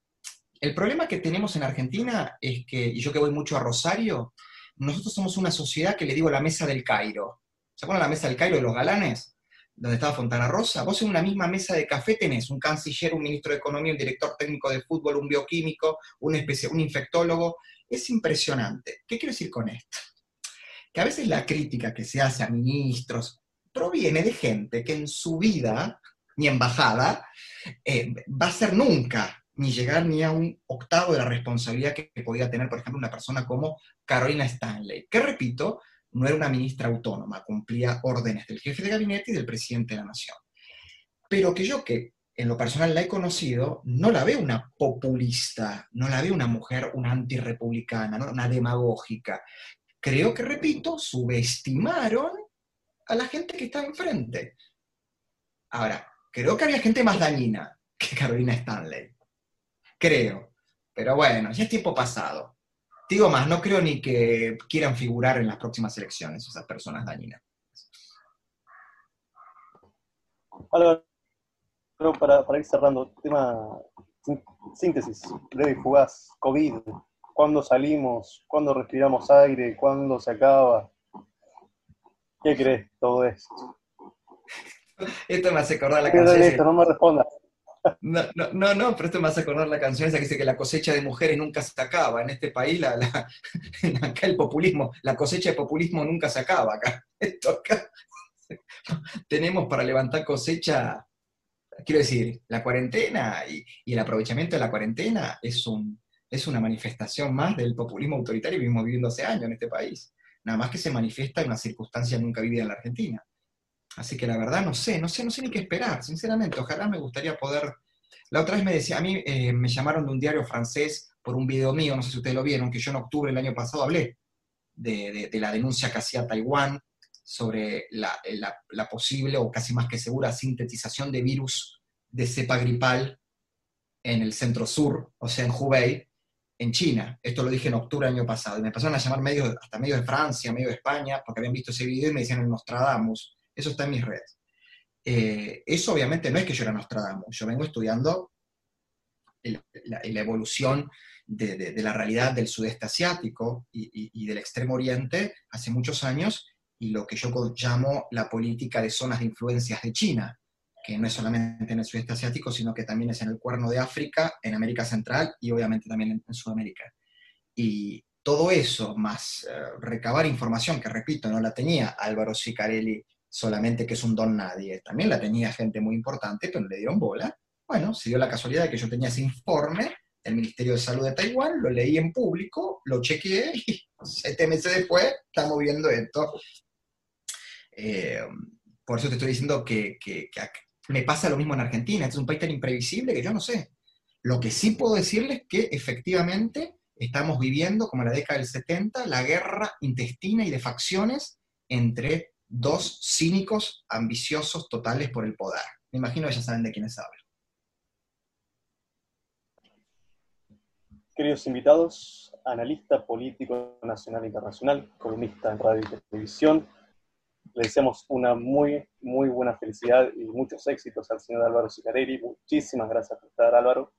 [SPEAKER 1] El problema que tenemos en Argentina es que, y yo que voy mucho a Rosario, nosotros somos una sociedad que le digo la mesa del Cairo. ¿Se acuerdan la mesa del Cairo de los galanes? Donde estaba Fontana Rosa. Vos en una misma mesa de café tenés un canciller, un ministro de Economía, un director técnico de fútbol, un bioquímico, un, un infectólogo. Es impresionante. ¿Qué quiero decir con esto? Que a veces la crítica que se hace a ministros proviene de gente que en su vida, ni embajada, eh, va a ser nunca ni llegar ni a un octavo de la responsabilidad que, podía tener, por ejemplo, una persona como Carolina Stanley, que repito, no era una ministra autónoma, cumplía órdenes del jefe de gabinete y del presidente de la nación. Pero que yo que en lo personal la he conocido, no la veo una populista, no la veo una mujer, una antirrepublicana, ¿no? una demagógica. Creo que, repito, subestimaron a la gente que está enfrente. Ahora, creo que había gente más dañina que Carolina Stanley creo. Pero bueno, ya es tiempo pasado. Digo más, no creo ni que quieran figurar en las próximas elecciones esas personas dañinas.
[SPEAKER 2] Para, para ir cerrando, tema síntesis, breve y fugaz, COVID, ¿cuándo salimos? ¿Cuándo respiramos aire? ¿Cuándo se acaba? ¿Qué crees todo esto?
[SPEAKER 1] Esto me hace acordar la canción.
[SPEAKER 2] Esto, no me respondas.
[SPEAKER 1] No, no, no, pero esto me hace acordar la canción esa que dice que la cosecha de mujeres nunca se acaba. En este país, la, acá el populismo, la cosecha de populismo nunca se acaba acá. Esto acá tenemos para levantar cosecha, quiero decir, la cuarentena y, el aprovechamiento de la cuarentena es, un, es una manifestación más del populismo autoritario que vivimos viviendo hace años en este país. Nada más que se manifiesta en una circunstancia nunca vivida en la Argentina. Así que la verdad no sé, no sé, no sé ni qué esperar, sinceramente. Ojalá me gustaría poder... La otra vez me decía, a mí eh, me llamaron de un diario francés por un video mío, no sé si ustedes lo vieron, que yo en octubre del año pasado hablé de, la denuncia que hacía Taiwán sobre la, posible o casi más que segura sintetización de virus de cepa gripal en el centro sur, o sea, en Hubei, en China. Esto lo dije en octubre del año pasado. Y me empezaron a llamar medios, hasta medios de Francia, medios de España, porque habían visto ese video y me decían el Nostradamus. Eso está en mis redes. Eh, eso obviamente no es que yo era Nostradamus, yo vengo estudiando la, evolución de, la realidad del sudeste asiático y, del extremo oriente hace muchos años y lo que yo llamo la política de zonas de influencias de China, que no es solamente en el sudeste asiático, sino que también es en el cuerno de África, en América Central y obviamente también en, Sudamérica. Y todo eso, más eh, recabar información, que repito, no la tenía Álvaro Sicarelli solamente que es un don nadie. También la tenía gente muy importante, pero no le dieron bola. Bueno, se dio la casualidad de que yo tenía ese informe del Ministerio de Salud de Taiwán, lo leí en público, lo chequeé y siete meses después estamos viendo esto. Eh, por eso te estoy diciendo que, que, me pasa lo mismo en Argentina. Este es un país tan imprevisible que yo no sé. Lo que sí puedo decirles es que efectivamente estamos viviendo, como en la década del 70, la guerra intestina y de facciones entre dos cínicos ambiciosos totales por el poder. Me imagino que ya saben de quiénes hablo.
[SPEAKER 2] Queridos invitados, analista político nacional e internacional, columnista en radio y televisión, le deseamos una muy, muy buena felicidad y muchos éxitos al señor Álvaro Sicarelli. Muchísimas gracias por estar, Álvaro.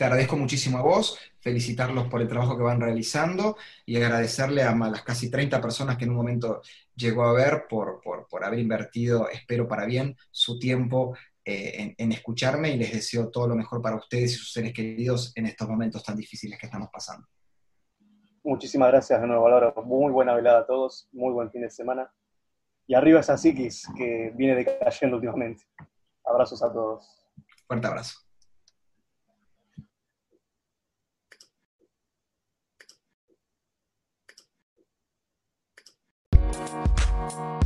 [SPEAKER 1] Te agradezco muchísimo a vos, felicitarlos por el trabajo que van realizando y agradecerle a las casi 30 personas que en un momento llegó a ver por, haber invertido, espero para bien, su tiempo eh, en, escucharme y les deseo todo lo mejor para ustedes y sus seres queridos en estos momentos tan difíciles que estamos pasando.
[SPEAKER 2] Muchísimas gracias de nuevo, Álvaro. Muy buena velada a todos, muy buen fin de semana. Y arriba esa psiquis que viene decayendo últimamente. Abrazos a todos.
[SPEAKER 1] Fuerte abrazo. We'll